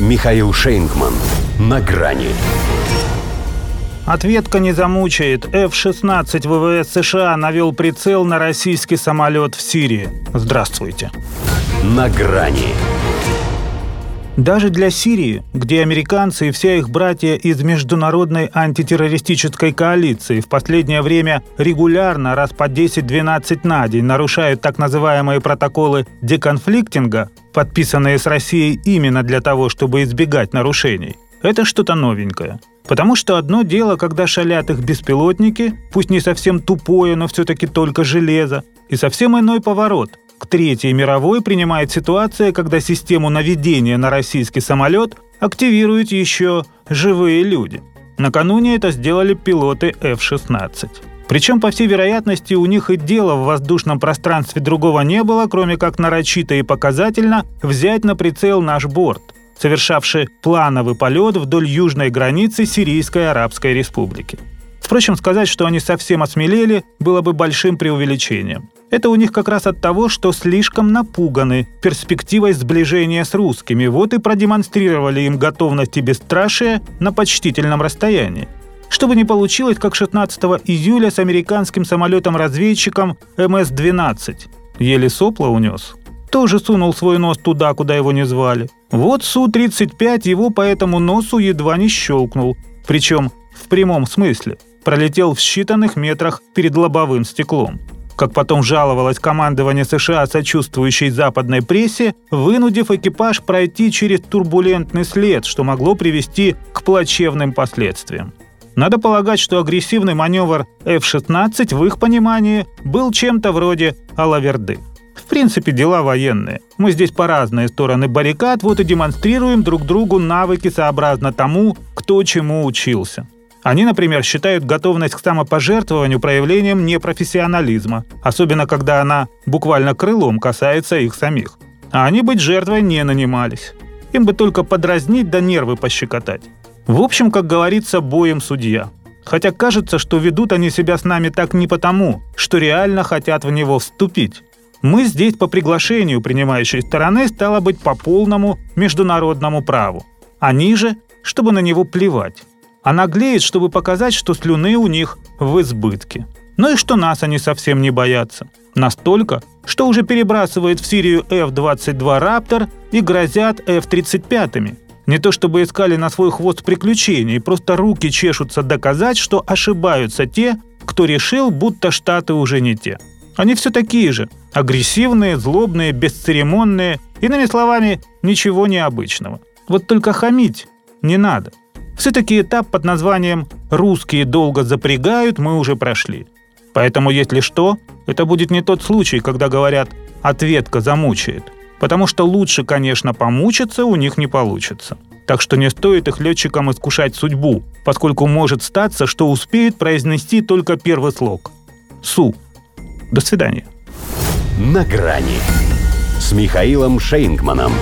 Михаил Шейнгман. На грани. Ответка не замучает. F-16 ВВС США навел прицел на российский самолет в Сирии. Здравствуйте. На грани. Даже для Сирии, где американцы и вся их братья из международной антитеррористической коалиции в последнее время регулярно раз по 10-12 на день нарушают так называемые протоколы деконфликтинга, подписанные с Россией именно для того, чтобы избегать нарушений, это что-то новенькое. Потому что одно дело, когда шалят их беспилотники, пусть не совсем тупое, но все-таки только железо, и совсем иной поворот – к Третьей мировой принимает ситуация, когда систему наведения на российский самолет активируют еще живые люди. Накануне это сделали пилоты F-16. Причем, по всей вероятности, у них и дела в воздушном пространстве другого не было, кроме как нарочито и показательно взять на прицел наш борт, совершавший плановый полет вдоль южной границы Сирийской Арабской Республики. Впрочем, сказать, что они совсем осмелели, было бы большим преувеличением. Это у них как раз от того, что слишком напуганы перспективой сближения с русскими, вот и продемонстрировали им готовность и бесстрашие на почтительном расстоянии. Чтобы не получилось, как 16 июля с американским самолетом-разведчиком МС-12. Еле сопло унес. Тоже сунул свой нос туда, куда его не звали. Вот Су-35 его по этому носу едва не щелкнул. Причем в прямом смысле. Пролетел в считанных метрах перед лобовым стеклом как потом жаловалось командование США сочувствующей западной прессе, вынудив экипаж пройти через турбулентный след, что могло привести к плачевным последствиям. Надо полагать, что агрессивный маневр F-16 в их понимании был чем-то вроде алаверды. В принципе, дела военные. Мы здесь по разные стороны баррикад, вот и демонстрируем друг другу навыки сообразно тому, кто чему учился. Они, например, считают готовность к самопожертвованию проявлением непрофессионализма, особенно когда она буквально крылом касается их самих. А они быть жертвой не нанимались. Им бы только подразнить да нервы пощекотать. В общем, как говорится, боем судья. Хотя кажется, что ведут они себя с нами так не потому, что реально хотят в него вступить. Мы здесь по приглашению принимающей стороны стало быть по полному международному праву. Они же, чтобы на него плевать а наглеет, чтобы показать, что слюны у них в избытке. Ну и что нас они совсем не боятся. Настолько, что уже перебрасывают в Сирию F-22 «Раптор» и грозят F-35. Не то чтобы искали на свой хвост приключений, просто руки чешутся доказать, что ошибаются те, кто решил, будто Штаты уже не те. Они все такие же. Агрессивные, злобные, бесцеремонные. Иными словами, ничего необычного. Вот только хамить не надо – все-таки этап под названием «русские долго запрягают» мы уже прошли. Поэтому, если что, это будет не тот случай, когда говорят «ответка замучает». Потому что лучше, конечно, помучиться у них не получится. Так что не стоит их летчикам искушать судьбу, поскольку может статься, что успеют произнести только первый слог. Су. До свидания. На грани с Михаилом Шейнгманом.